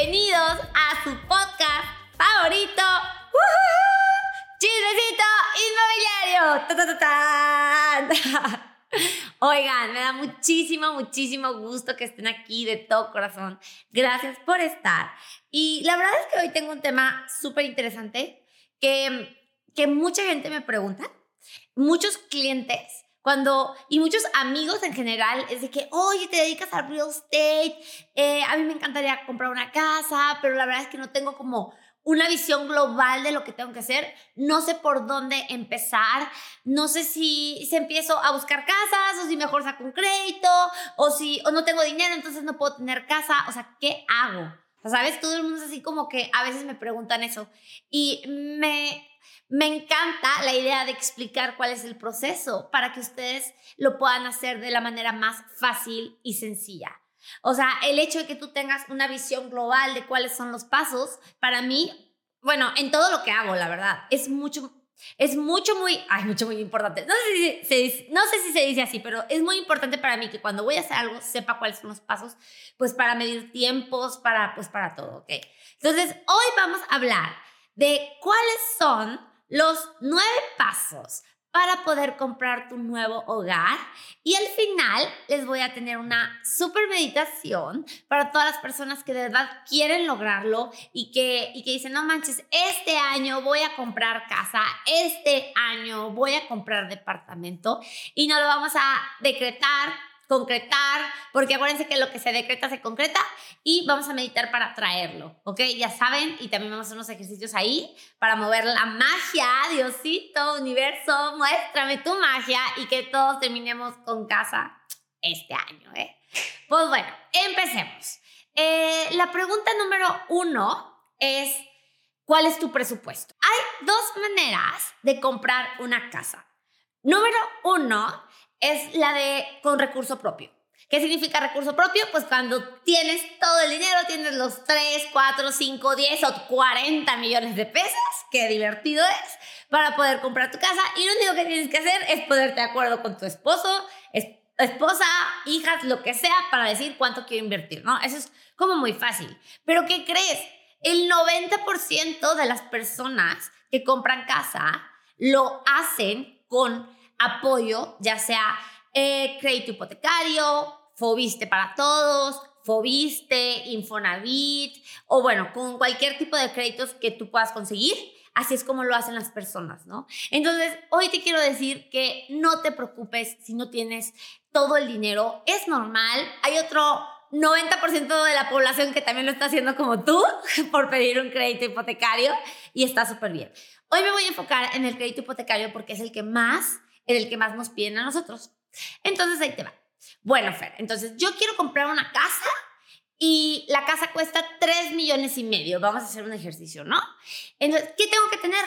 bienvenidos a su podcast favorito, Chismecito Inmobiliario. Oigan, me da muchísimo, muchísimo gusto que estén aquí de todo corazón. Gracias por estar. Y la verdad es que hoy tengo un tema súper interesante que, que mucha gente me pregunta, muchos clientes cuando, y muchos amigos en general, es de que, oye, te dedicas al real estate, eh, a mí me encantaría comprar una casa, pero la verdad es que no tengo como una visión global de lo que tengo que hacer, no sé por dónde empezar, no sé si, si empiezo a buscar casas o si mejor saco un crédito o si o no tengo dinero, entonces no puedo tener casa, o sea, ¿qué hago? ¿Sabes? Todo el mundo es así como que a veces me preguntan eso y me me encanta la idea de explicar cuál es el proceso para que ustedes lo puedan hacer de la manera más fácil y sencilla. O sea, el hecho de que tú tengas una visión global de cuáles son los pasos, para mí, bueno, en todo lo que hago, la verdad, es mucho, es mucho, muy, ay, mucho, muy importante. No sé, si se, dice así, pero es muy importante para mí que cuando voy a hacer algo sepa cuáles son los pasos, pues para medir tiempos, para, pues para todo, ¿ok? Entonces, hoy vamos a hablar de cuáles son los nueve pasos para poder comprar tu nuevo hogar. Y al final les voy a tener una super meditación para todas las personas que de verdad quieren lograrlo y que, y que dicen, no manches, este año voy a comprar casa, este año voy a comprar departamento y no lo vamos a decretar concretar, porque acuérdense que lo que se decreta se concreta y vamos a meditar para traerlo, ¿ok? Ya saben, y también vamos a hacer unos ejercicios ahí para mover la magia, Diosito, universo, muéstrame tu magia y que todos terminemos con casa este año, ¿eh? Pues bueno, empecemos. Eh, la pregunta número uno es, ¿cuál es tu presupuesto? Hay dos maneras de comprar una casa. Número uno es la de con recurso propio. ¿Qué significa recurso propio? Pues cuando tienes todo el dinero, tienes los 3, 4, 5, 10 o 40 millones de pesos, qué divertido es, para poder comprar tu casa. Y lo único que tienes que hacer es ponerte de acuerdo con tu esposo, esposa, hijas, lo que sea, para decir cuánto quiero invertir, ¿no? Eso es como muy fácil. Pero ¿qué crees? El 90% de las personas que compran casa lo hacen con apoyo, ya sea eh, crédito hipotecario, Fobiste para todos, Fobiste, Infonavit, o bueno, con cualquier tipo de créditos que tú puedas conseguir. Así es como lo hacen las personas, ¿no? Entonces, hoy te quiero decir que no te preocupes si no tienes todo el dinero. Es normal. Hay otro 90% de la población que también lo está haciendo como tú por pedir un crédito hipotecario y está súper bien. Hoy me voy a enfocar en el crédito hipotecario porque es el que más en el que más nos piden a nosotros. Entonces ahí te va. Bueno, Fer, entonces yo quiero comprar una casa y la casa cuesta 3 millones y medio. Vamos a hacer un ejercicio, ¿no? Entonces, ¿qué tengo que tener?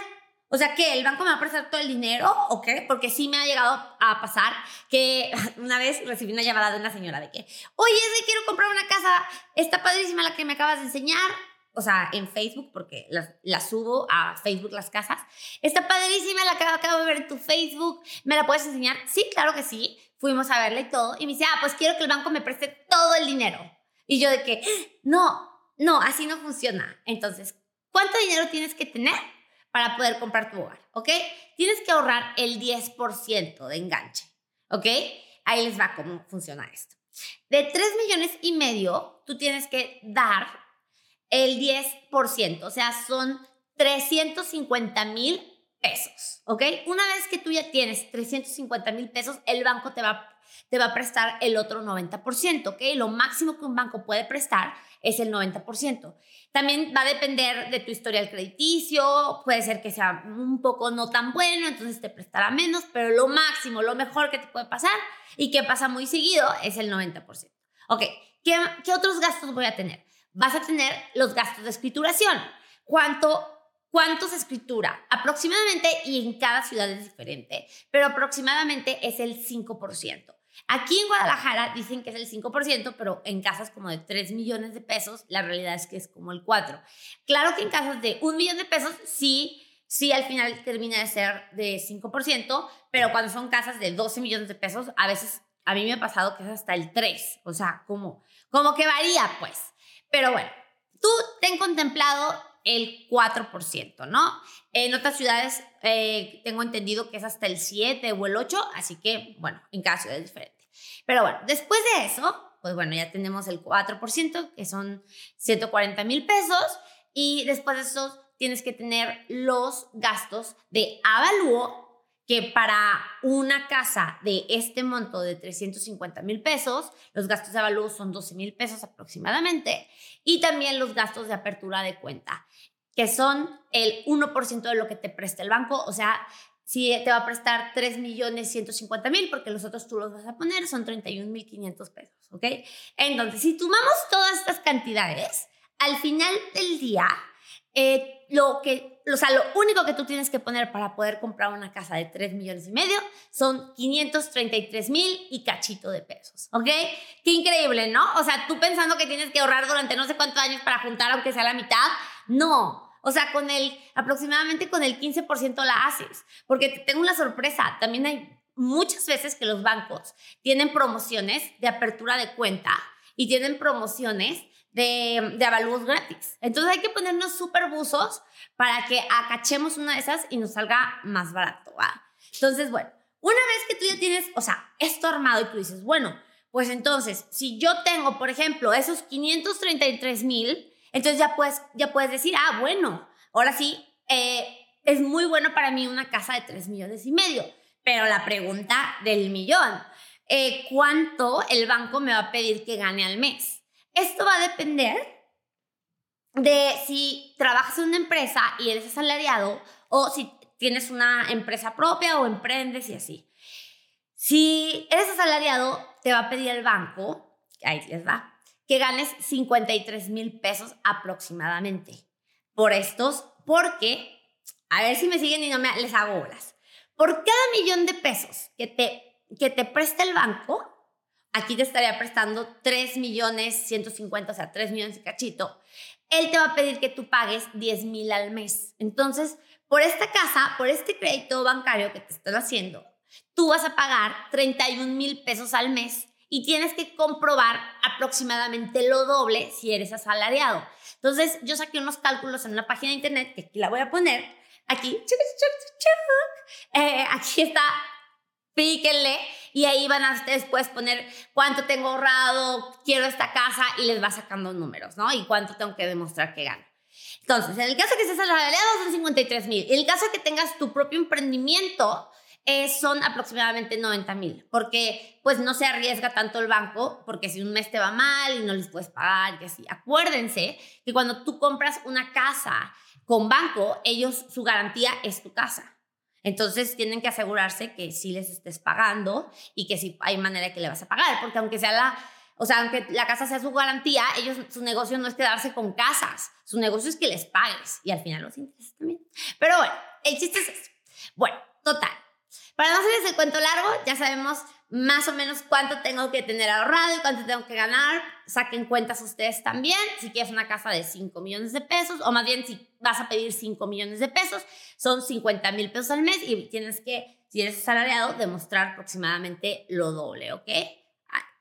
O sea, ¿que el banco me va a prestar todo el dinero o qué? Porque sí me ha llegado a pasar que una vez recibí una llamada de una señora de que, oye, es que quiero comprar una casa, está padrísima la que me acabas de enseñar, o sea, en Facebook, porque las, subo a Facebook las casas. Está padrísima la acabo de ver en tu Facebook. ¿Me la puedes enseñar? Sí, claro que sí. Fuimos a verla y todo. Y me dice, ah, pues quiero que el banco me preste todo el dinero. Y yo de que, no, no, así no funciona. Entonces, ¿cuánto dinero tienes que tener para poder comprar tu hogar? ¿Ok? Tienes que ahorrar el 10% de enganche. ¿Ok? Ahí les va cómo funciona esto. De 3 millones y medio, tú tienes que dar el 10%, o sea, son 350 mil pesos, ¿ok? Una vez que tú ya tienes 350 mil pesos, el banco te va, te va a prestar el otro 90%, ¿ok? Lo máximo que un banco puede prestar es el 90%. También va a depender de tu historial crediticio, puede ser que sea un poco no tan bueno, entonces te prestará menos, pero lo máximo, lo mejor que te puede pasar y que pasa muy seguido es el 90%. Ok, ¿qué, qué otros gastos voy a tener? Vas a tener los gastos de escrituración. ¿Cuánto, ¿Cuánto se escritura? Aproximadamente, y en cada ciudad es diferente, pero aproximadamente es el 5%. Aquí en Guadalajara dicen que es el 5%, pero en casas como de 3 millones de pesos, la realidad es que es como el 4%. Claro que en casas de 1 millón de pesos, sí, sí al final termina de ser de 5%, pero cuando son casas de 12 millones de pesos, a veces a mí me ha pasado que es hasta el 3%, o sea, como, como que varía, pues. Pero bueno, tú ten contemplado el 4%, ¿no? En otras ciudades eh, tengo entendido que es hasta el 7 o el 8, así que, bueno, en cada ciudad es diferente. Pero bueno, después de eso, pues bueno, ya tenemos el 4%, que son 140 mil pesos, y después de eso tienes que tener los gastos de avalúo que para una casa de este monto de 350 mil pesos, los gastos de avalúo son 12 mil pesos aproximadamente, y también los gastos de apertura de cuenta, que son el 1% de lo que te presta el banco, o sea, si te va a prestar 3 millones 150 mil, porque los otros tú los vas a poner, son 31 mil 500 pesos, ¿ok? Entonces, si tomamos todas estas cantidades, al final del día, eh, lo que, o sea, lo único que tú tienes que poner para poder comprar una casa de 3 millones y medio son 533 mil y cachito de pesos, ¿ok? Qué increíble, ¿no? O sea, tú pensando que tienes que ahorrar durante no sé cuántos años para juntar aunque sea la mitad, no. O sea, con el, aproximadamente con el 15% la haces, porque te tengo una sorpresa, también hay muchas veces que los bancos tienen promociones de apertura de cuenta y tienen promociones de, de avalúos gratis. Entonces hay que ponernos súper buzos para que acachemos una de esas y nos salga más barato. Entonces, bueno, una vez que tú ya tienes, o sea, esto armado y tú dices, bueno, pues entonces, si yo tengo, por ejemplo, esos 533 mil, entonces ya puedes, ya puedes decir, ah, bueno, ahora sí, eh, es muy bueno para mí una casa de 3 millones y medio. Pero la pregunta del millón, eh, ¿cuánto el banco me va a pedir que gane al mes? Esto va a depender de si trabajas en una empresa y eres asalariado o si tienes una empresa propia o emprendes y así. Si eres asalariado, te va a pedir el banco, ahí les va, que ganes 53 mil pesos aproximadamente por estos, porque, a ver si me siguen y no me, les hago bolas. Por cada millón de pesos que te, que te presta el banco, aquí te estaría prestando 3 millones 150, o sea, 3 millones y cachito, él te va a pedir que tú pagues 10 mil al mes. Entonces, por esta casa, por este crédito bancario que te están haciendo, tú vas a pagar 31 mil pesos al mes y tienes que comprobar aproximadamente lo doble si eres asalariado. Entonces, yo saqué unos cálculos en una página de internet, que aquí la voy a poner, aquí, eh, aquí está, píquenle y ahí van a después poner cuánto tengo ahorrado, quiero esta casa y les va sacando números, ¿no? Y cuánto tengo que demostrar que gano. Entonces, en el caso que estés asalariado son 53 mil. En el caso que tengas tu propio emprendimiento, eh, son aproximadamente 90 mil, porque pues no se arriesga tanto el banco, porque si un mes te va mal y no les puedes pagar, y así. Acuérdense que cuando tú compras una casa con banco, ellos, su garantía es tu casa. Entonces tienen que asegurarse que sí les estés pagando y que sí hay manera que le vas a pagar, porque aunque sea la, o sea, aunque la casa sea su garantía, ellos, su negocio no es quedarse con casas, su negocio es que les pagues y al final los intereses también. Pero bueno, el chiste es eso. Bueno, total. Para no hacerles el cuento largo, ya sabemos más o menos cuánto tengo que tener ahorrado y cuánto tengo que ganar. Saquen cuentas ustedes también. Si quieres una casa de 5 millones de pesos, o más bien si vas a pedir 5 millones de pesos, son 50 mil pesos al mes y tienes que, si eres asalariado, demostrar aproximadamente lo doble, ¿ok?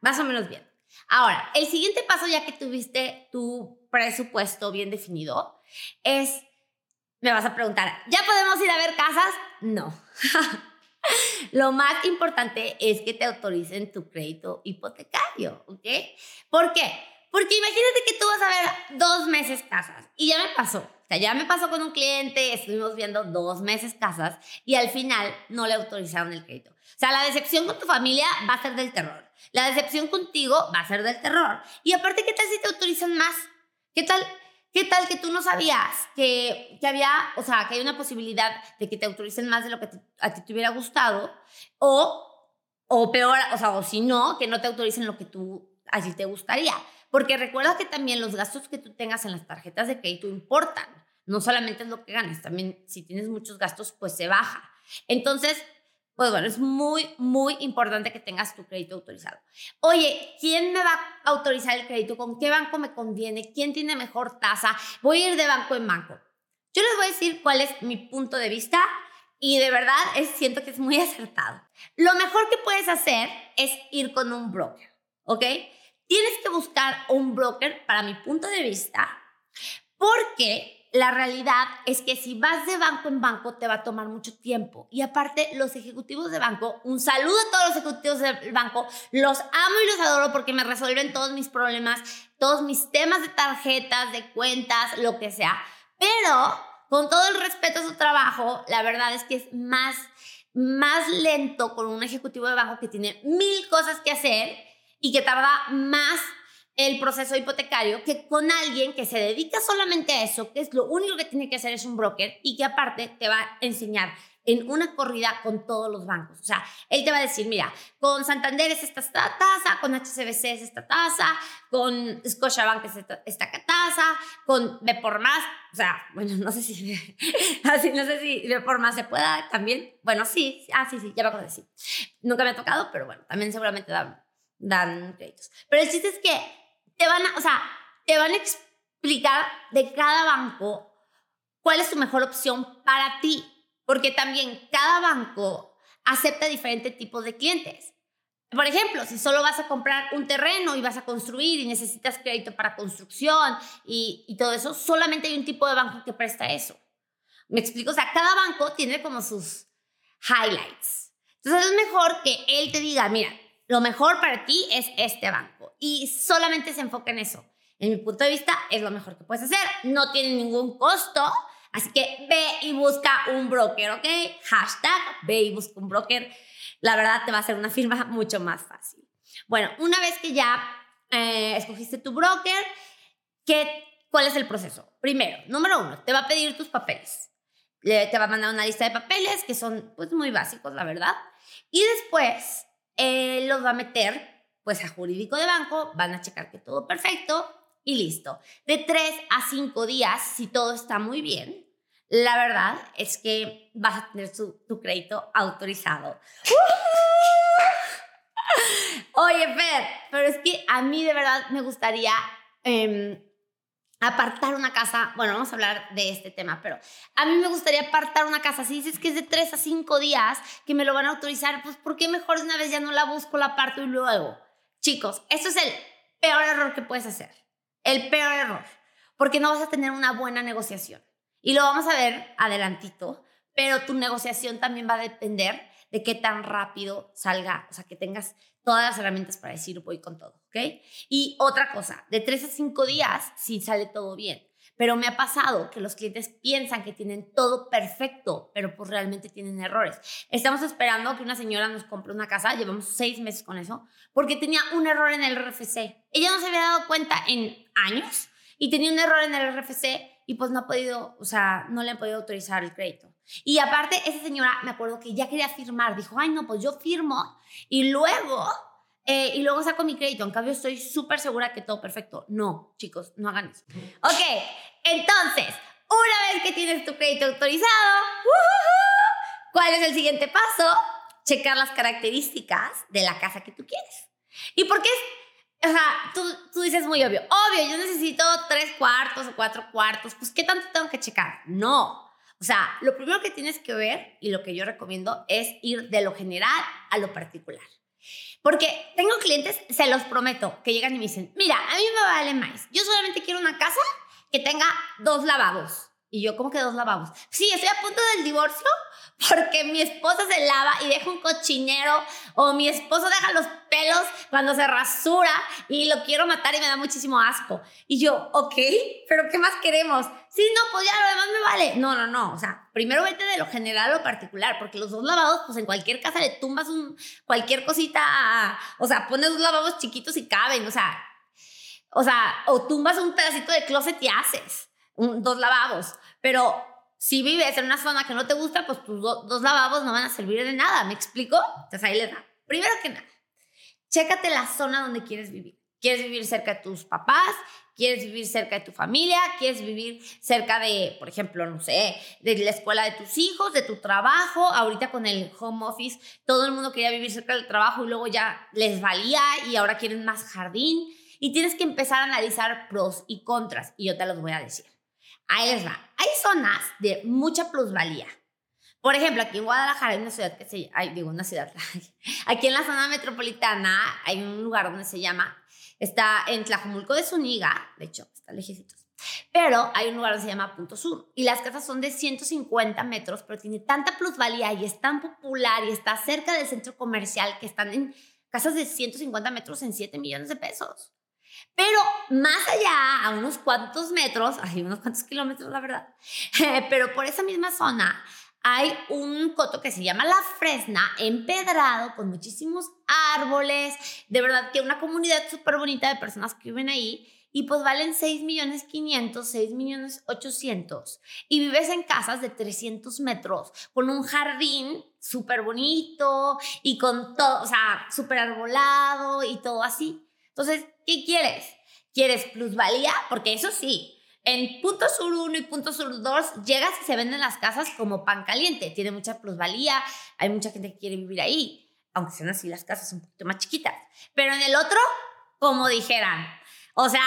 Más o menos bien. Ahora, el siguiente paso, ya que tuviste tu presupuesto bien definido, es, me vas a preguntar, ¿ya podemos ir a ver casas? No. Lo más importante es que te autoricen tu crédito hipotecario, ¿ok? ¿Por qué? Porque imagínate que tú vas a ver dos meses casas y ya me pasó. O sea, ya me pasó con un cliente, estuvimos viendo dos meses casas y al final no le autorizaron el crédito. O sea, la decepción con tu familia va a ser del terror. La decepción contigo va a ser del terror. Y aparte, ¿qué tal si te autorizan más? ¿Qué tal ¿Qué tal que tú no sabías que, que, había, o sea, que hay una posibilidad de que te autoricen más de lo que a ti te hubiera gustado? O, o peor, o sea, o si no, que no te autoricen lo que tú así te gustaría. Porque recuerda que también los gastos que tú tengas en las tarjetas de crédito importan. No solamente es lo que ganes, también si tienes muchos gastos, pues se baja. Entonces, pues bueno, es muy, muy importante que tengas tu crédito autorizado. Oye, ¿quién me va a autorizar el crédito? ¿Con qué banco me conviene? ¿Quién tiene mejor tasa? Voy a ir de banco en banco. Yo les voy a decir cuál es mi punto de vista y de verdad es, siento que es muy acertado. Lo mejor que puedes hacer es ir con un broker, ¿ok? Tienes que buscar un broker, para mi punto de vista, Porque la realidad es que si vas de banco en banco te va a tomar mucho tiempo. Y aparte, los ejecutivos de banco, un saludo a todos los ejecutivos del banco, los amo y los adoro porque me resuelven todos mis problemas, todos mis temas de tarjetas, de cuentas, lo que sea. Pero, con todo el respeto a su trabajo, la verdad es que es más, más lento con un ejecutivo de banco que tiene mil cosas que hacer y que tarda más el proceso hipotecario que con alguien que se dedica solamente a eso, que es lo único que tiene que hacer es un broker y que aparte te va a enseñar en una corrida con todos los bancos. O sea, él te va a decir, mira, con Santander es esta tasa, con HCBC es esta tasa, con Scotiabank es esta, esta tasa, con B por más, o sea, bueno, no sé si, así, no sé si B por más se pueda también. Bueno, sí, ah, sí, sí, ya me acuerdo de sí. Nunca me ha tocado, pero bueno, también seguramente dan, dan créditos. Pero el chiste es que te van a, o sea, te van a explicar de cada banco cuál es tu mejor opción para ti, porque también cada banco acepta diferentes tipos de clientes. Por ejemplo, si solo vas a comprar un terreno y vas a construir y necesitas crédito para construcción y, y todo eso, solamente hay un tipo de banco que presta eso. ¿Me explico? O sea, cada banco tiene como sus highlights. Entonces es mejor que él te diga, mira, lo mejor para ti es este banco y solamente se enfoca en eso. En mi punto de vista, es lo mejor que puedes hacer. No tiene ningún costo. Así que ve y busca un broker, ¿ok? Hashtag ve y busca un broker. La verdad te va a hacer una firma mucho más fácil. Bueno, una vez que ya eh, escogiste tu broker, ¿qué, ¿cuál es el proceso? Primero, número uno, te va a pedir tus papeles. te va a mandar una lista de papeles que son pues muy básicos, la verdad. Y después él los va a meter pues a jurídico de banco, van a checar que todo perfecto y listo. De tres a cinco días, si todo está muy bien, la verdad es que vas a tener tu crédito autorizado. Oye, Fer, pero es que a mí de verdad me gustaría em, apartar una casa, bueno, vamos a hablar de este tema, pero a mí me gustaría apartar una casa. Si dices que es de tres a cinco días que me lo van a autorizar, pues ¿por qué mejor de una vez ya no la busco, la aparto y luego? Chicos, esto es el peor error que puedes hacer. El peor error. Porque no vas a tener una buena negociación. Y lo vamos a ver adelantito, pero tu negociación también va a depender de qué tan rápido salga, o sea, que tengas todas las herramientas para decir voy con todo, ¿ok? Y otra cosa, de tres a cinco días si sale todo bien. Pero me ha pasado que los clientes piensan que tienen todo perfecto, pero pues realmente tienen errores. Estamos esperando que una señora nos compre una casa, llevamos seis meses con eso, porque tenía un error en el RFC. Ella no se había dado cuenta en años y tenía un error en el RFC y pues no ha podido, o sea, no le han podido autorizar el crédito. Y aparte, esa señora, me acuerdo que ya quería firmar, dijo, ay, no, pues yo firmo y luego, eh, y luego saco mi crédito. En cambio, estoy súper segura que todo perfecto. No, chicos, no hagan eso. Ok, entonces, una vez que tienes tu crédito autorizado, ¿cuál es el siguiente paso? Checar las características de la casa que tú quieres. ¿Y por qué o sea, tú, tú, dices muy obvio, obvio, yo necesito tres cuartos o cuatro cuartos, pues ¿qué tanto tengo que checar? No, o sea, lo primero que tienes que ver y lo que yo recomiendo es ir de lo general a lo particular. Porque tengo clientes, se los prometo, que llegan y me dicen, mira, a mí me vale más. Yo solamente quiero una casa que tenga dos lavabos. Y yo, ¿cómo que dos lavabos? Sí, estoy a punto del divorcio porque mi esposa se lava y deja un cochinero o mi esposo deja los pelos cuando se rasura y lo quiero matar y me da muchísimo asco. Y yo, ok, pero ¿qué más queremos? Sí, no, pues ya lo demás me vale. No, no, no. O sea, primero vete de lo general a lo particular, porque los dos lavados, pues en cualquier casa le tumbas un, cualquier cosita, o sea, pones dos lavabos chiquitos y caben, o sea, o sea, o tumbas un pedacito de closet y haces dos lavabos. Pero si vives en una zona que no te gusta, pues tus dos lavabos no van a servir de nada, ¿me explico? Entonces ahí le da. Primero que nada, chécate la zona donde quieres vivir. ¿Quieres vivir cerca de tus papás? ¿Quieres vivir cerca de tu familia? ¿Quieres vivir cerca de, por ejemplo, no sé, de la escuela de tus hijos, de tu trabajo? Ahorita con el home office, todo el mundo quería vivir cerca del trabajo y luego ya les valía y ahora quieren más jardín. Y tienes que empezar a analizar pros y contras y yo te los voy a decir. Ahí les va. Hay zonas de mucha plusvalía. Por ejemplo, aquí en Guadalajara hay una ciudad que se llama, digo una ciudad, aquí en la zona metropolitana hay un lugar donde se llama, está en Tlajumulco de Zuniga, de hecho, está lejecitos. Pero hay un lugar que se llama Punto Sur y las casas son de 150 metros, pero tiene tanta plusvalía y es tan popular y está cerca del centro comercial que están en casas de 150 metros en 7 millones de pesos. Pero más allá, a unos cuantos metros, hay unos cuantos kilómetros, la verdad, pero por esa misma zona hay un coto que se llama La Fresna, empedrado, con muchísimos árboles, de verdad que una comunidad súper bonita de personas que viven ahí y pues valen 6 millones 500, 6 millones 800 y vives en casas de 300 metros con un jardín súper bonito y con todo, o sea, súper arbolado y todo así. Entonces, ¿qué quieres? ¿Quieres plusvalía? Porque eso sí, en Punto Sur 1 y Punto Sur 2 llegas y se venden las casas como pan caliente. Tiene mucha plusvalía, hay mucha gente que quiere vivir ahí, aunque sean así las casas un poquito más chiquitas. Pero en el otro, como dijeran, o sea,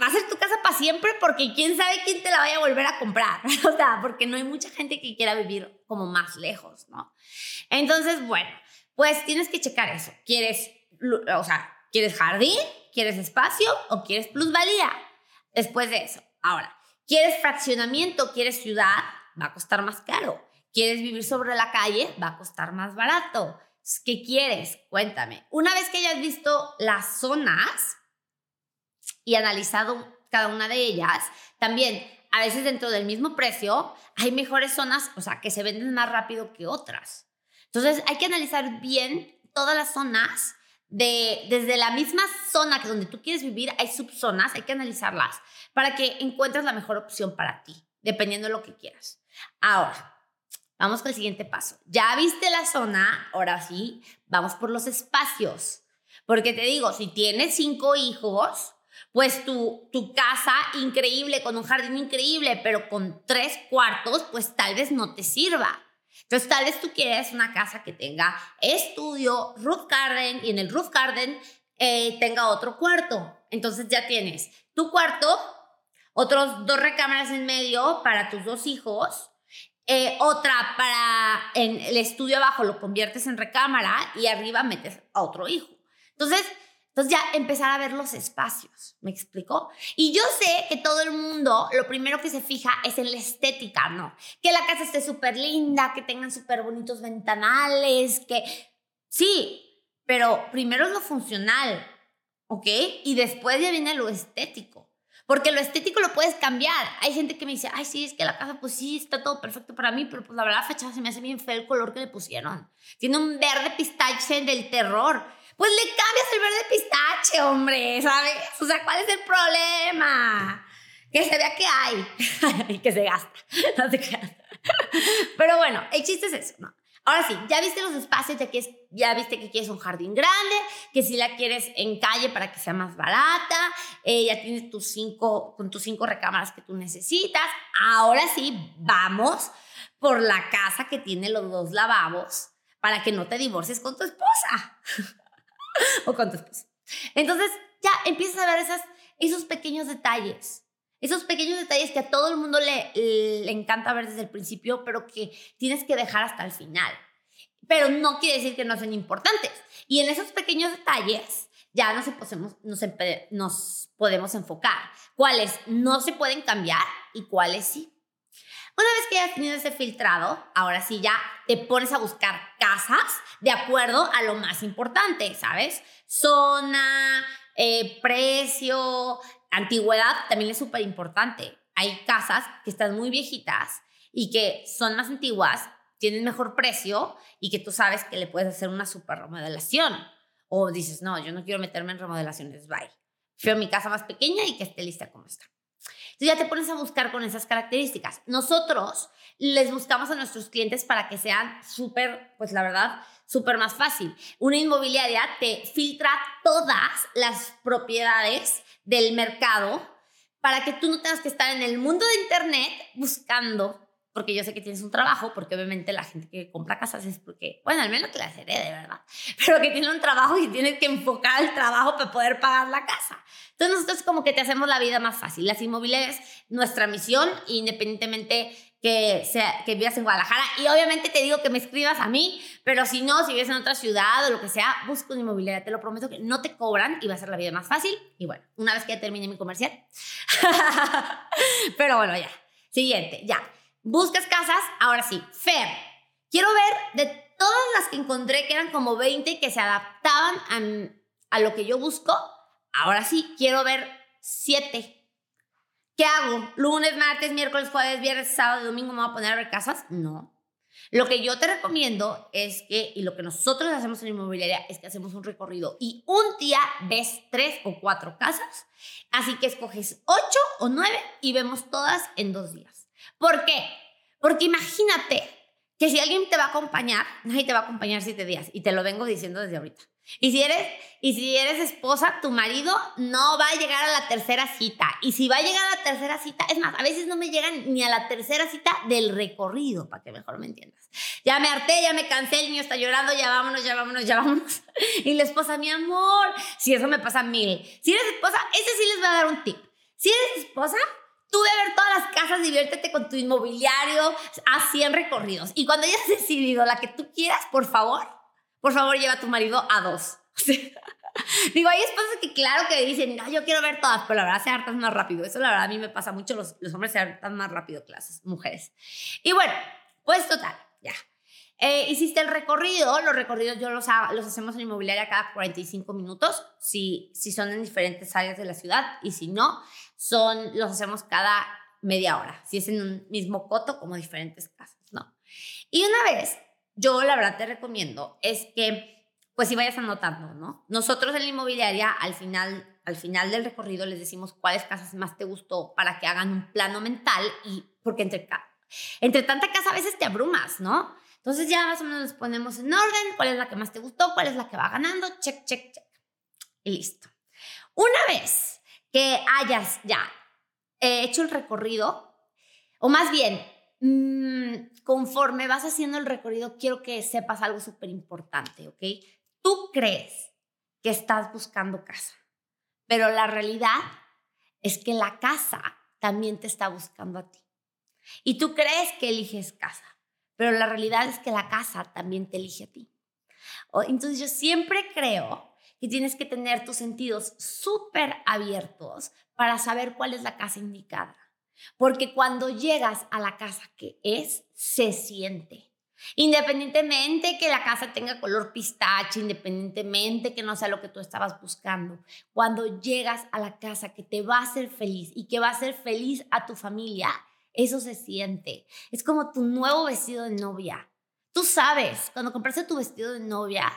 va a ser tu casa para siempre porque quién sabe quién te la vaya a volver a comprar. o sea, porque no hay mucha gente que quiera vivir como más lejos, ¿no? Entonces, bueno, pues tienes que checar eso. ¿Quieres, o sea, ¿quieres jardín? ¿Quieres espacio o quieres plusvalía? Después de eso, ahora, ¿quieres fraccionamiento? ¿Quieres ciudad? Va a costar más caro. ¿Quieres vivir sobre la calle? Va a costar más barato. ¿Qué quieres? Cuéntame. Una vez que hayas visto las zonas, y analizado cada una de ellas, también a veces dentro del mismo precio hay mejores zonas, o sea, que se venden más rápido que otras. Entonces hay que analizar bien todas las zonas de, desde la misma zona que donde tú quieres vivir, hay subzonas, hay que analizarlas para que encuentres la mejor opción para ti, dependiendo de lo que quieras. Ahora, vamos con el siguiente paso. Ya viste la zona, ahora sí, vamos por los espacios. Porque te digo, si tienes cinco hijos, pues tu, tu casa increíble, con un jardín increíble, pero con tres cuartos, pues tal vez no te sirva. Entonces, tal vez tú quieres una casa que tenga estudio, roof garden y en el roof garden eh, tenga otro cuarto. Entonces ya tienes tu cuarto, otros dos recámaras en medio para tus dos hijos, eh, otra para en el estudio abajo lo conviertes en recámara y arriba metes a otro hijo. Entonces, entonces ya empezar a ver los espacios, ¿me explicó? Y yo sé que todo el mundo lo primero que se fija es en la estética, ¿no? Que la casa esté súper linda, que tengan súper bonitos ventanales, que... Sí, pero primero es lo funcional, ¿ok? Y después ya viene lo estético. Porque lo estético lo puedes cambiar. Hay gente que me dice, ay, sí, es que la casa, pues sí, está todo perfecto para mí, pero pues la verdad, la fecha se me hace bien feo el color que le pusieron. Tiene un verde pistache del terror pues le cambias el verde pistache, hombre, ¿sabes? O sea, ¿cuál es el problema? Que se vea que hay y que se gasta. No se Pero bueno, el chiste es eso, ¿no? Ahora sí, ya viste los espacios, ya, que ya viste que quieres un jardín grande, que si la quieres en calle para que sea más barata, eh, ya tienes tus cinco, con tus cinco recámaras que tú necesitas. Ahora sí, vamos por la casa que tiene los dos lavabos para que no te divorcies con tu esposa. o con tu esposa. Entonces ya empiezas a ver esas, esos pequeños detalles. Esos pequeños detalles que a todo el mundo le, encanta ver desde el principio, pero que tienes que dejar hasta el final. Pero no quiere decir que no sean importantes. Y en esos pequeños detalles ya nos podemos, nos podemos enfocar. Cuáles no se pueden cambiar y cuáles sí. Una vez que hayas tenido ese filtrado, ahora sí ya te pones a buscar casas de acuerdo a lo más importante, ¿sabes? Zona, eh, precio, antigüedad también es súper importante. Hay casas que están muy viejitas y que son más antiguas, tienen mejor precio y que tú sabes que le puedes hacer una super remodelación. O dices, no, yo no quiero meterme en remodelaciones, bye. Feo mi casa más pequeña y que esté lista como está. Entonces ya te pones a buscar con esas características. Nosotros les buscamos a nuestros clientes para que sean súper, pues la verdad, súper más fácil. Una inmobiliaria te filtra todas las propiedades del mercado para que tú no tengas que estar en el mundo de Internet buscando porque yo sé que tienes un trabajo, porque obviamente la gente que compra casas es porque, bueno, al menos que las herede, ¿verdad? Pero que tiene un trabajo y tienes que enfocar el trabajo para poder pagar la casa. Entonces nosotros como que te hacemos la vida más fácil. Las inmobiliarias, nuestra misión, independientemente que, sea, que vivas en Guadalajara. Y obviamente te digo que me escribas a mí, pero si no, si vives en otra ciudad o lo que sea, busca una inmobiliaria. Te lo prometo que no te cobran y va a ser la vida más fácil. Y bueno, una vez que ya termine mi comercial. pero bueno, ya. Siguiente, ya. Buscas casas, ahora sí. Fer, quiero ver de todas las que encontré, que eran como 20 que se adaptaban a, a lo que yo busco, ahora sí, quiero ver 7 ¿Qué hago? Lunes, martes, miércoles, jueves, viernes, sábado, domingo me voy a poner a ver casas. No. Lo que yo te recomiendo es que, y lo que nosotros hacemos en inmobiliaria, es que hacemos un recorrido y un día ves tres o cuatro casas. Así que escoges ocho o nueve y vemos todas en dos días. ¿Por qué? Porque imagínate que si alguien te va a acompañar, nadie te va a acompañar siete días. Y te lo vengo diciendo desde ahorita. Y si eres y si eres esposa, tu marido no va a llegar a la tercera cita. Y si va a llegar a la tercera cita, es más, a veces no me llegan ni a la tercera cita del recorrido, para que mejor me entiendas. Ya me harté, ya me cansé, el niño está llorando, ya vámonos, ya vámonos, ya vámonos. Y la esposa, mi amor, si eso me pasa mil. Si eres esposa, ese sí les voy a dar un tip. Si eres esposa, Tú ve a ver todas las casas, diviértete con tu inmobiliario, a 100 recorridos. Y cuando hayas decidido la que tú quieras, por favor, por favor, lleva a tu marido a dos. Digo, hay esposas que claro que dicen, no, yo quiero ver todas, pero la verdad se hartan más rápido. Eso la verdad a mí me pasa mucho, los, los hombres se hartan más rápido que las mujeres. Y bueno, pues total, ya. Eh, hiciste el recorrido, los recorridos yo los, los hacemos en inmobiliaria cada 45 minutos, si, si son en diferentes áreas de la ciudad, y si no, son, los hacemos cada media hora, si es en un mismo coto como diferentes casas, ¿no? Y una vez yo la verdad te recomiendo es que pues si vayas anotando, ¿no? Nosotros en la inmobiliaria al final, al final del recorrido les decimos cuáles casas más te gustó para que hagan un plano mental y porque entre, entre tanta casa a veces te abrumas, ¿no? Entonces ya más o menos nos ponemos en orden, cuál es la que más te gustó, cuál es la que va ganando, check, check, check. Y listo. Una vez que hayas ya hecho el recorrido, o más bien, mm, conforme vas haciendo el recorrido, quiero que sepas algo súper importante, ¿ok? Tú crees que estás buscando casa, pero la realidad es que la casa también te está buscando a ti. Y tú crees que eliges casa, pero la realidad es que la casa también te elige a ti. Entonces yo siempre creo que tienes que tener tus sentidos súper abiertos para saber cuál es la casa indicada. Porque cuando llegas a la casa que es, se siente. Independientemente que la casa tenga color pistache, independientemente que no sea lo que tú estabas buscando, cuando llegas a la casa que te va a hacer feliz y que va a hacer feliz a tu familia, eso se siente. Es como tu nuevo vestido de novia. Tú sabes, cuando compraste tu vestido de novia,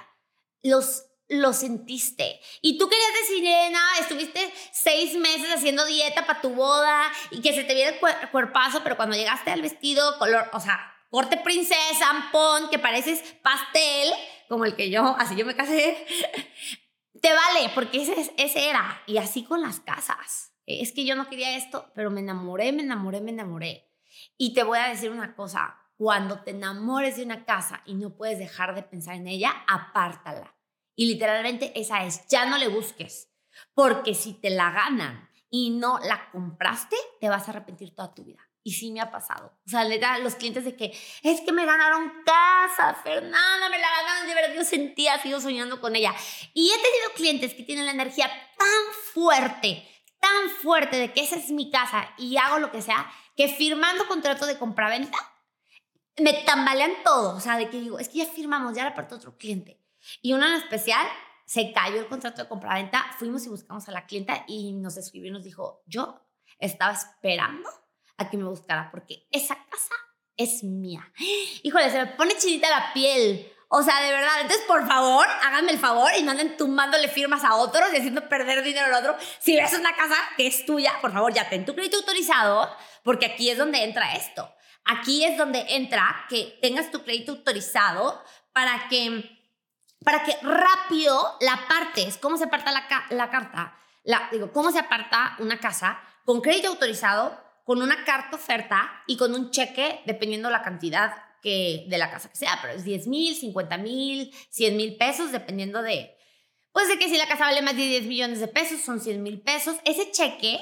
los lo sentiste. Y tú querías de sirena, estuviste seis meses haciendo dieta para tu boda y que se te viera el cuerpazo, pero cuando llegaste al vestido, color, o sea, corte princesa, ampón, que pareces pastel, como el que yo, así yo me casé, te vale, porque ese, ese era. Y así con las casas. Es que yo no quería esto, pero me enamoré, me enamoré, me enamoré. Y te voy a decir una cosa, cuando te enamores de una casa y no puedes dejar de pensar en ella, apártala. Y literalmente esa es, ya no le busques, porque si te la ganan y no la compraste, te vas a arrepentir toda tu vida. Y sí me ha pasado. O sea, le da a los clientes de que es que me ganaron casa, Fernanda, me la ganaron, de verdad yo sentía, sigo soñando con ella. Y he tenido clientes que tienen la energía tan fuerte, tan fuerte de que esa es mi casa y hago lo que sea, que firmando contrato de compraventa, me tambalean todo. O sea, de que digo, es que ya firmamos, ya la parte otro cliente. Y uno en especial, se cayó el contrato de compraventa, fuimos y buscamos a la clienta y nos escribió y nos dijo, yo estaba esperando a que me buscara porque esa casa es mía. Híjole, se me pone chinita la piel. O sea, de verdad, entonces por favor, háganme el favor y no anden tumbándole firmas a otros y haciendo perder dinero al otro. Si ves una casa que es tuya, por favor, ya ten tu crédito autorizado, porque aquí es donde entra esto. Aquí es donde entra que tengas tu crédito autorizado para que, para que rápido la apartes. ¿Cómo se aparta la, la carta? La, digo, ¿cómo se aparta una casa? Con crédito autorizado con una carta oferta y con un cheque, dependiendo la cantidad que, de la casa que sea, pero es 10 mil, 50 mil, 100 mil pesos, dependiendo de, pues de que si la casa vale más de 10 millones de pesos, son 100 mil pesos. Ese cheque,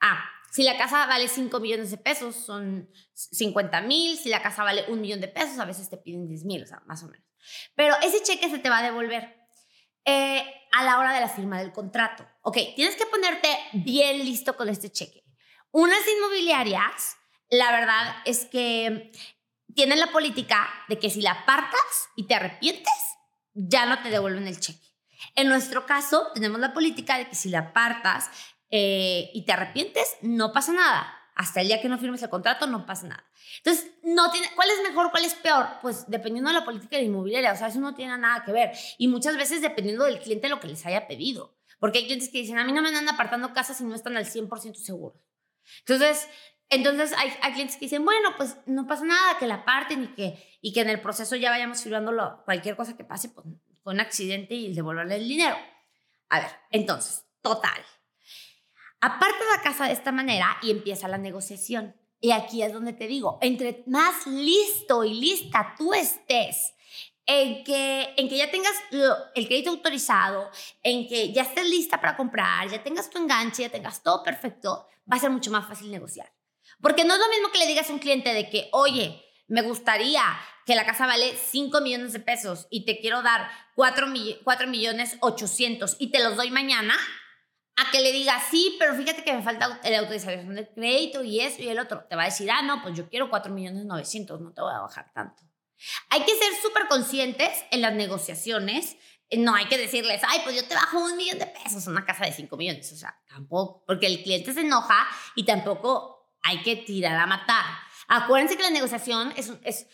ah, si la casa vale 5 millones de pesos, son 50 mil. Si la casa vale un millón de pesos, a veces te piden 10 mil, o sea, más o menos. Pero ese cheque se te va a devolver eh, a la hora de la firma del contrato. Ok, tienes que ponerte bien listo con este cheque. Unas inmobiliarias, la verdad es que tienen la política de que si la apartas y te arrepientes, ya no te devuelven el cheque. En nuestro caso, tenemos la política de que si la apartas eh, y te arrepientes, no pasa nada. Hasta el día que no firmes el contrato, no pasa nada. Entonces, no tiene, ¿cuál es mejor, cuál es peor? Pues dependiendo de la política de inmobiliaria, o sea, eso no tiene nada que ver. Y muchas veces dependiendo del cliente lo que les haya pedido. Porque hay clientes que dicen, a mí no me andan apartando casas y no están al 100% seguros. Entonces, entonces hay, hay, clientes que dicen, bueno, pues no pasa nada, que la parten y que, y que en el proceso ya vayamos firmando cualquier cosa que pase, pues fue un accidente y devolverle el dinero. A ver, entonces, total. Aparta la casa de esta manera y empieza la negociación. Y aquí es donde te digo, entre más listo y lista tú estés en que, en que ya tengas el crédito autorizado, en que ya estés lista para comprar, ya tengas tu enganche, ya tengas todo perfecto, va a ser mucho más fácil negociar. Porque no es lo mismo que le digas a un cliente de que, oye, me gustaría que la casa vale 5 millones de pesos y te quiero dar 4, 4 millones 800 y te los doy mañana, a que le diga, sí, pero fíjate que me falta la autorización de crédito y eso y el otro. Te va a decir, ah, no, pues yo quiero 4 millones 900, no te voy a bajar tanto. Hay que ser súper conscientes en las negociaciones. No hay que decirles, ay, pues yo te bajo un millón de pesos una casa de 5 millones. O sea, tampoco, porque el cliente se enoja y tampoco hay que tirar a matar. Acuérdense que la negociación es, es,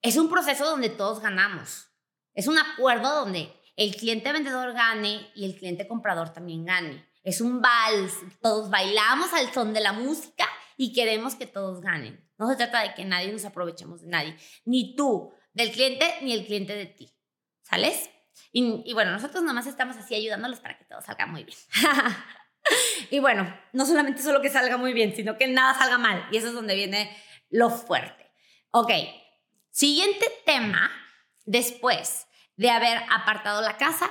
es un proceso donde todos ganamos. Es un acuerdo donde el cliente vendedor gane y el cliente comprador también gane. Es un vals, todos bailamos al son de la música y queremos que todos ganen. No se trata de que nadie nos aprovechemos de nadie, ni tú del cliente ni el cliente de ti. ¿Sales? Y, bueno, nosotros nomás estamos así ayudándolos para que todo salga muy bien. y bueno, no solamente solo que salga muy bien, sino que nada salga mal. Y eso es donde viene lo fuerte. Ok, siguiente tema después de haber apartado la casa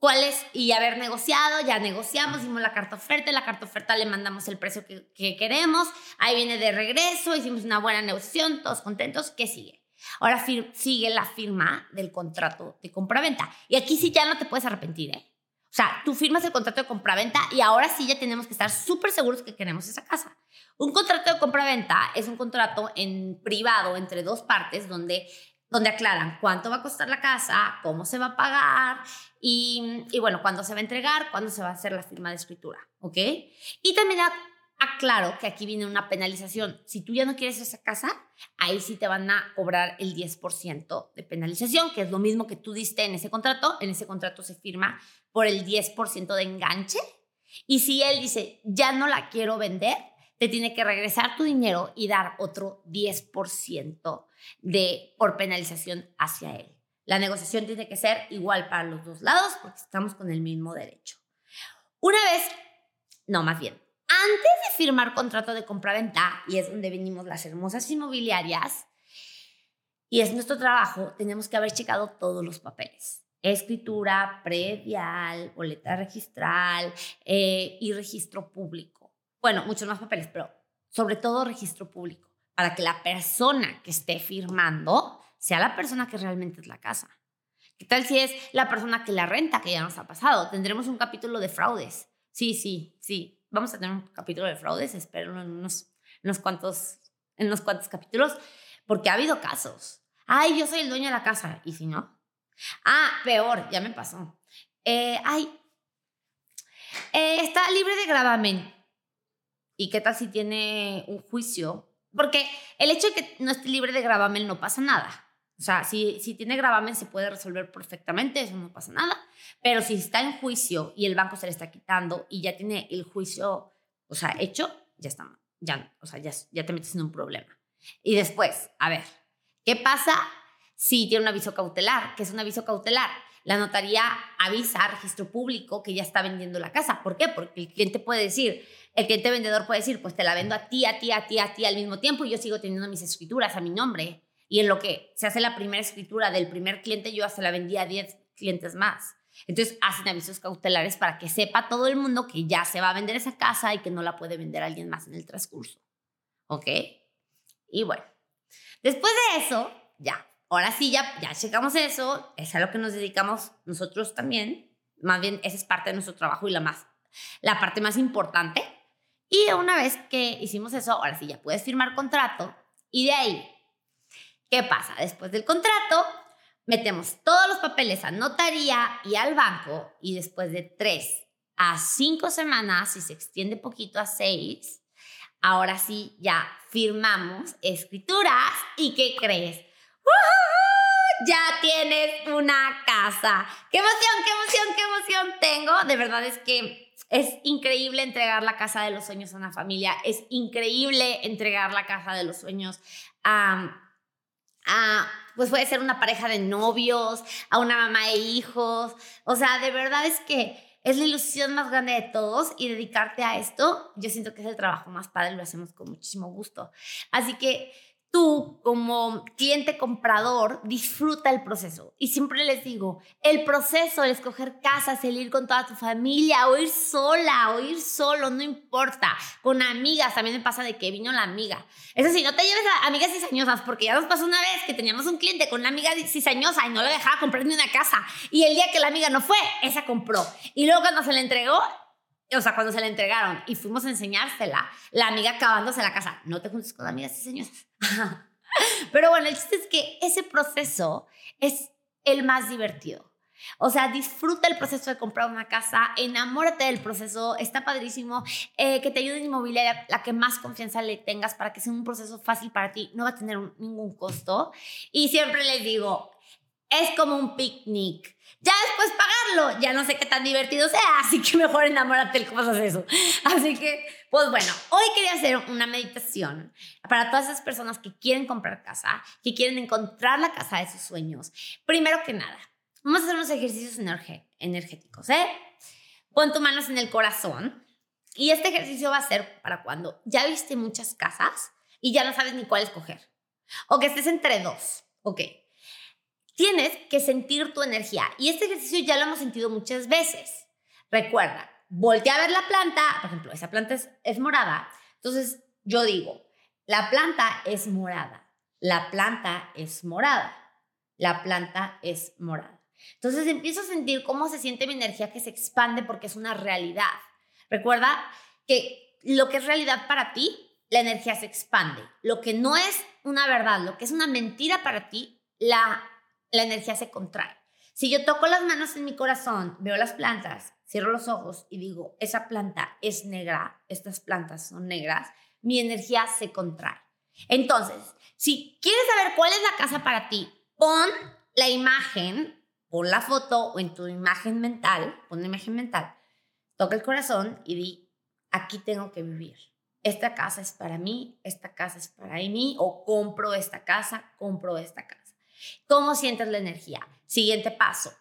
cuál es, y haber negociado, ya negociamos, hicimos la carta oferta, la carta oferta le mandamos el precio que, queremos, ahí viene de regreso, hicimos una buena negociación, todos contentos, ¿qué sigue? Ahora sigue la firma del contrato de compraventa. Y aquí sí ya no te puedes arrepentir, ¿eh? O sea, tú firmas el contrato de compraventa y ahora sí ya tenemos que estar súper seguros que queremos esa casa. Un contrato de compraventa es un contrato en privado entre dos partes donde donde aclaran cuánto va a costar la casa, cómo se va a pagar y, bueno, cuándo se va a entregar, cuándo se va a hacer la firma de escritura, ¿ok? Y también aclaro que aquí viene una penalización. Si tú ya no quieres esa casa, ahí sí te van a cobrar el 10% de penalización, que es lo mismo que tú diste en ese contrato. En ese contrato se firma por el 10% de enganche. Y si él dice, ya no la quiero vender, te tiene que regresar tu dinero y dar otro 10% de, por penalización hacia él. La negociación tiene que ser igual para los dos lados porque estamos con el mismo derecho. Una vez, no, más bien, antes de firmar contrato de compra-venta, y es donde venimos las hermosas inmobiliarias, y es nuestro trabajo, tenemos que haber checado todos los papeles. Escritura, predial, boleta registral eh, y registro público bueno, muchos más papeles, pero sobre todo registro público, para que la persona que esté firmando sea la persona que realmente es la casa. ¿Qué tal si es la persona que la renta, que ya nos ha pasado? Tendremos un capítulo de fraudes. Sí, sí, sí. Vamos a tener un capítulo de fraudes, espero en unos, unos, cuantos, en unos cuantos capítulos, porque ha habido casos. Ay, yo soy el dueño de la casa. ¿Y si no? Ah, peor, ya me pasó. Eh, ay, eh, está libre de gravamen. ¿Y qué tal si tiene un juicio? Porque el hecho de que no esté libre de gravamen no pasa nada. O sea, si, si tiene gravamen se puede resolver perfectamente, eso no pasa nada. Pero si está en juicio y el banco se le está quitando y ya tiene el juicio, o sea, hecho, ya está, ya, o sea, ya, ya te metes en un problema. Y después, a ver, ¿qué pasa si tiene un aviso cautelar? ¿Qué es un aviso cautelar? La notaría avisa a registro público que ya está vendiendo la casa. ¿Por qué? Porque el cliente puede decir, el cliente vendedor puede decir, pues te la vendo a ti, a ti, a ti, a ti al mismo tiempo y yo sigo teniendo mis escrituras a mi nombre. Y en lo que se hace la primera escritura del primer cliente, yo se la vendí a 10 clientes más. Entonces hacen avisos cautelares para que sepa todo el mundo que ya se va a vender esa casa y que no la puede vender alguien más en el transcurso. ¿Ok? Y bueno, después de eso, ya, ahora sí, ya, ya checamos eso, es a lo que nos dedicamos nosotros también. Más bien, esa es parte de nuestro trabajo y la, más, la parte más importante. Y una vez que hicimos eso, ahora sí, ya puedes firmar contrato. Y de ahí, ¿qué pasa? Después del contrato, metemos todos los papeles a notaría y al banco y después de tres a cinco semanas, si se extiende poquito a seis, ahora sí ya firmamos escrituras y ¿qué crees? Ya tienes una casa. ¡Qué emoción, qué emoción, qué emoción tengo! De verdad es que es increíble entregar la casa de los sueños a una familia. Es increíble entregar la casa de los sueños a pues puede ser una pareja de novios, a una mamá e hijos. O sea, de verdad es que es la ilusión más grande de todos y dedicarte a esto, yo siento que es el trabajo más padre, lo hacemos con muchísimo gusto. Así que tú como cliente comprador disfruta el proceso. Y siempre les digo, el proceso, el escoger casas, el ir con toda tu familia, o ir sola, o ir solo, no importa. Con amigas, también me pasa de que vino la amiga. Eso sí, no te lleves a amigas cizañosas, porque ya nos pasó una vez que teníamos un cliente con una amiga cizañosa y no le dejaba comprar ni una casa. Y el día que la amiga no fue, esa compró. Y luego cuando se le entregó, o sea, cuando se la entregaron y fuimos a enseñársela, la amiga acabándose la casa, no te juntes con amigas diseñosas. Pero bueno, el chiste es que ese proceso es el más divertido. O sea, disfruta el proceso de comprar una casa, enamórate del proceso, está padrísimo, eh, que te ayude en inmobiliaria, la que más confianza le tengas para que sea un proceso fácil para ti, no va a tener ningún costo. Y siempre les digo, es como un picnic. Ya después pagarlo, ya no sé qué tan divertido sea, así que mejor enamórate de cómo haces eso. Así que, pues bueno, hoy quería hacer una meditación para todas esas personas que quieren comprar casa, que quieren encontrar la casa de sus sueños. Primero que nada, vamos a hacer unos ejercicios energéticos, ¿eh? Pon tus manos en el corazón y este ejercicio va a ser para cuando ya viste muchas casas y ya no sabes ni cuál escoger. O que estés entre dos, ok tienes que sentir tu energía. Y este ejercicio ya lo hemos sentido muchas veces. Recuerda, voltea a ver la planta, por ejemplo, esa planta es, morada. Entonces, yo digo, la planta es morada, la planta es morada, la planta es morada. Entonces empiezo a sentir cómo se siente mi energía que se expande porque es una realidad. Recuerda que lo que es realidad para ti, la energía se expande. Lo que no es una verdad, lo que es una mentira para ti, la la energía se contrae. Si yo toco las manos en mi corazón, veo las plantas, cierro los ojos y digo, esa planta es negra, estas plantas son negras, mi energía se contrae. Entonces, si quieres saber cuál es la casa para ti, pon la imagen, pon la foto o en tu imagen mental, pon la imagen mental, toca el corazón y di, aquí tengo que vivir. Esta casa es para mí, esta casa es para mí, o compro esta casa, compro esta casa. ¿Cómo sientes la energía? Siguiente paso.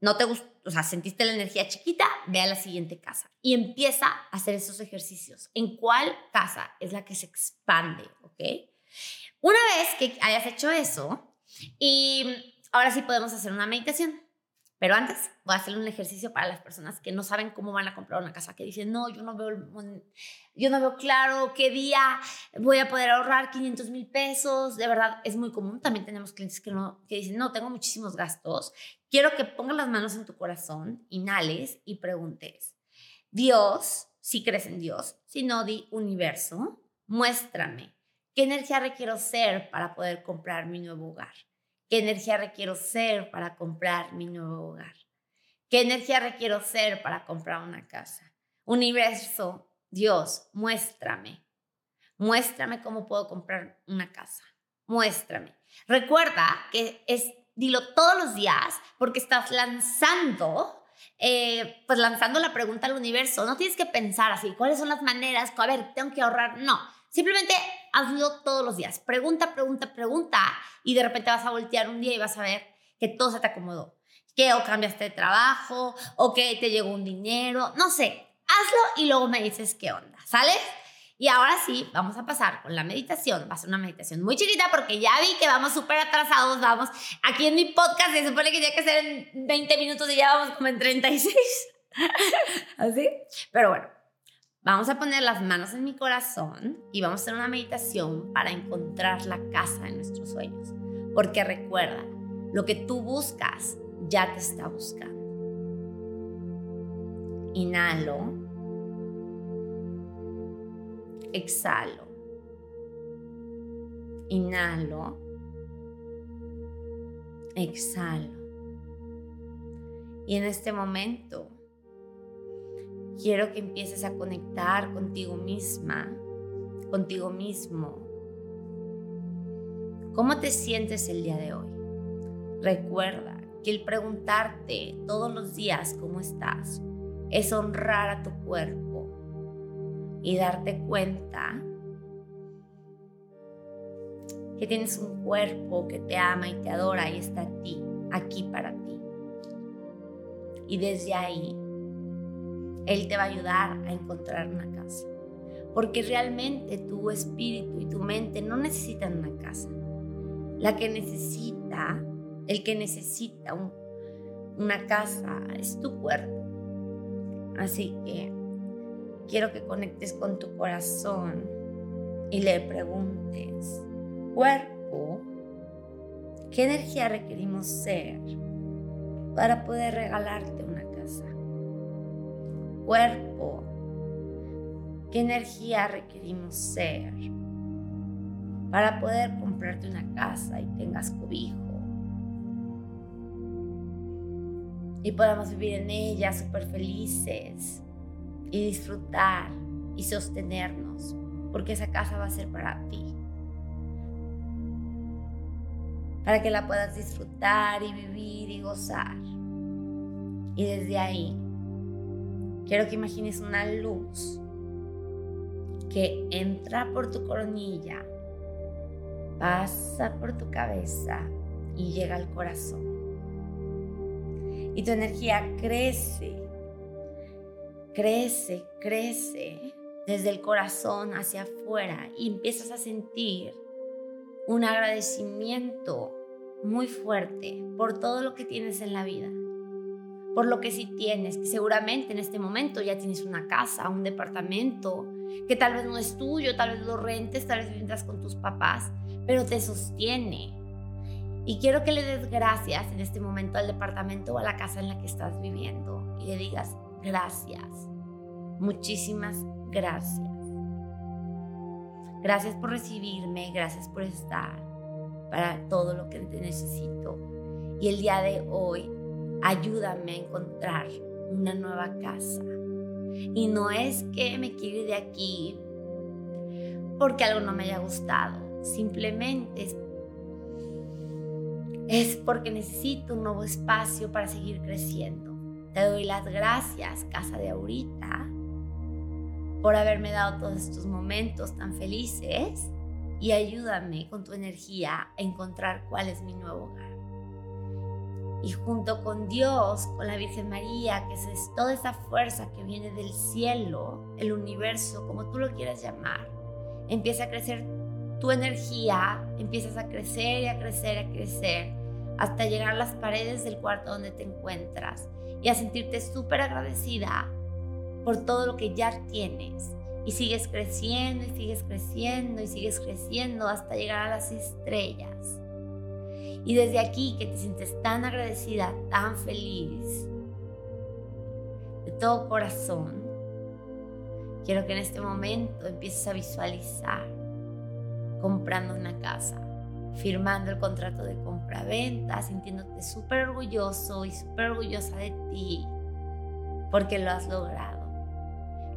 No te gustó, o sea, sentiste la energía chiquita, ve a la siguiente casa y empieza a hacer esos ejercicios. ¿En cuál casa es la que se expande? ¿Ok? Una vez que hayas hecho eso, y ahora sí podemos hacer una meditación. Pero antes voy a hacer un ejercicio para las personas que no saben cómo van a comprar una casa, que dicen, no, yo no veo, yo no veo claro qué día voy a poder ahorrar 500 mil pesos. De verdad, es muy común. También tenemos clientes que, no, que dicen, no, tengo muchísimos gastos. Quiero que pongas las manos en tu corazón, inhales y preguntes, Dios, si crees en Dios, si no, di universo, muéstrame qué energía requiero ser para poder comprar mi nuevo hogar. ¿Qué energía requiero ser para comprar mi nuevo hogar? ¿Qué energía requiero ser para comprar una casa? Universo, Dios, muéstrame. Muéstrame cómo puedo comprar una casa. Muéstrame. Recuerda que es, dilo todos los días porque estás lanzando, eh, pues lanzando la pregunta al universo. No tienes que pensar así, ¿cuáles son las maneras? A ver, tengo que ahorrar. No, Simplemente hazlo todos los días. Pregunta, pregunta, pregunta. Y de repente vas a voltear un día y vas a ver que todo se te acomodó. Que o cambiaste de trabajo, o que te llegó un dinero. No sé. Hazlo y luego me dices qué onda. ¿Sale? Y ahora sí, vamos a pasar con la meditación. Va a ser una meditación muy chiquita porque ya vi que vamos súper atrasados. Vamos, aquí en mi podcast se supone que tiene que ser en 20 minutos y ya vamos como en 36. ¿Así? Pero bueno, vamos a poner las manos en mi corazón y vamos a hacer una meditación para encontrar la casa de nuestros sueños. Porque recuerda, lo que tú buscas ya te está buscando. Inhalo. Exhalo. Inhalo. Exhalo. Y en este momento quiero que empieces a conectar contigo misma, contigo mismo. ¿Cómo te sientes el día de hoy? Recuerda que el preguntarte todos los días cómo estás es honrar a tu cuerpo y darte cuenta que tienes un cuerpo que te ama y te adora y está ti, aquí para ti. Y desde ahí, Él te va a ayudar a encontrar una casa. Porque realmente tu espíritu y tu mente no necesitan una casa. La que necesita, el que necesita una casa es tu cuerpo. Así que quiero que conectes con tu corazón y le preguntes, cuerpo, ¿qué energía requerimos ser para poder regalarte una casa? Cuerpo, ¿qué energía requerimos ser para poder comprarte una casa y tengas cobijo? Y podamos vivir en ella súper felices y disfrutar y sostenernos, porque esa casa va a ser para ti. Para que la puedas disfrutar y vivir y gozar. Y desde ahí, quiero que imagines una luz que entra por tu coronilla, pasa por tu cabeza y llega al corazón. Y tu energía crece crece, crece desde el corazón hacia afuera y empiezas a sentir un agradecimiento muy fuerte por todo lo que tienes en la vida. Por lo que sí tienes, que seguramente en este momento ya tienes una casa, un departamento, que tal vez no es tuyo, tal vez lo rentes, tal vez vivendas con tus papás, pero te sostiene. Y quiero que le des gracias en este momento al departamento o a la casa en la que estás viviendo y le digas, gracias. Muchísimas gracias. Gracias por recibirme, gracias por estar para todo lo que te necesito. Y el día de hoy, ayúdame a encontrar una nueva casa. Y no es que me quiero ir de aquí porque algo no me haya gustado. Simplemente es, es porque necesito un nuevo espacio para seguir creciendo. Te doy las gracias, casa de ahorita, por haberme dado todos estos momentos tan felices y ayúdame con tu energía a encontrar cuál es mi nuevo hogar. Y junto con Dios, con la Virgen María, que es toda esa fuerza que viene del cielo, el universo, como tú lo quieras llamar, empieza a crecer tu energía, empiezas a crecer y a crecer y a crecer hasta llegar a las paredes del cuarto donde te encuentras y a sentirte súper agradecida por todo lo que ya tienes. Y sigues creciendo y sigues creciendo y sigues creciendo hasta llegar a las estrellas. Y desde aquí que te sientes tan agradecida, tan feliz, de todo corazón, quiero que en este momento empieces a visualizar comprando una casa firmando el contrato de compra-venta, sintiéndote súper orgulloso y súper orgullosa de ti porque lo has logrado.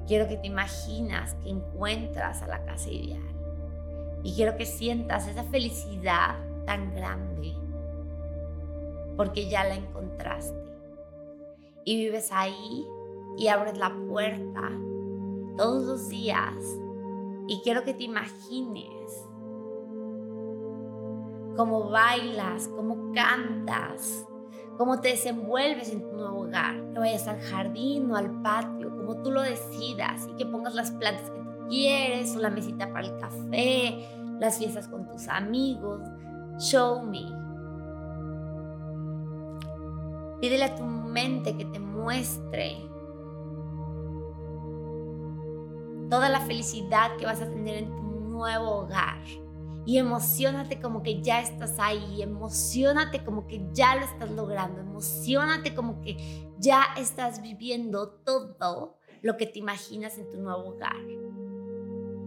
Quiero que te imaginas que encuentras a la casa ideal y quiero que sientas esa felicidad tan grande porque ya la encontraste y vives ahí y abres la puerta todos los días y quiero que te imagines cómo bailas, cómo cantas, cómo te desenvuelves en tu nuevo hogar, que vayas al jardín o al patio, como tú lo decidas y que pongas las plantas que tú quieres, o la mesita para el café, las fiestas con tus amigos. Show me. Pídele a tu mente que te muestre toda la felicidad que vas a tener en tu nuevo hogar. Y emocionate como que ya estás ahí, emocionate como que ya lo estás logrando, emocionate como que ya estás viviendo todo lo que te imaginas en tu nuevo hogar.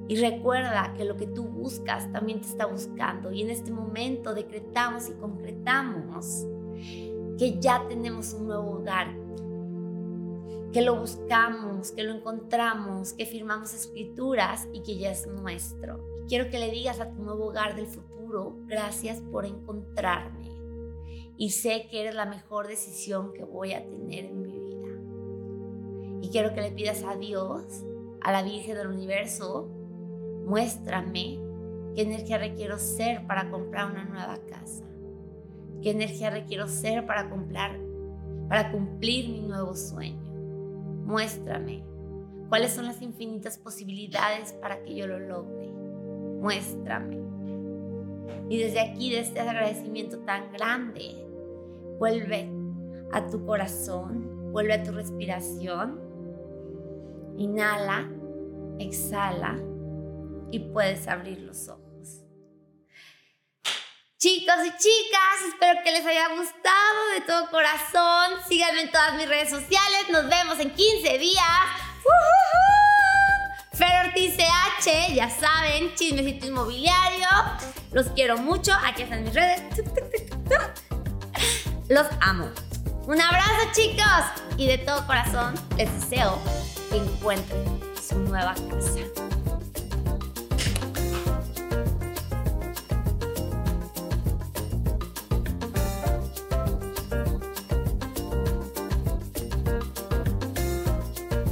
Y recuerda que lo que tú buscas también te está buscando. Y en este momento decretamos y concretamos que ya tenemos un nuevo hogar, que lo buscamos, que lo encontramos, que firmamos escrituras y que ya es nuestro. Y quiero que le digas a tu nuevo hogar del futuro, gracias por encontrarme. Y sé que eres la mejor decisión que voy a tener en mi vida. Y quiero que le pidas a Dios, a la Virgen del Universo, muéstrame qué energía requiero ser para comprar una nueva casa. ¿Qué energía requiero ser para comprar, para cumplir mi nuevo sueño? Muéstrame cuáles son las infinitas posibilidades para que yo lo logre. Muéstrame. Y desde aquí, de este agradecimiento tan grande, vuelve a tu corazón, vuelve a tu respiración. Inhala, exhala y puedes abrir los ojos. Chicos y chicas, espero que les haya gustado de todo corazón. Síganme en todas mis redes sociales. Nos vemos en 15 días. CH, ya saben, chismecito inmobiliario. Los quiero mucho. Aquí están mis redes. Los amo. Un abrazo, chicos. Y de todo corazón les deseo que encuentren su nueva casa.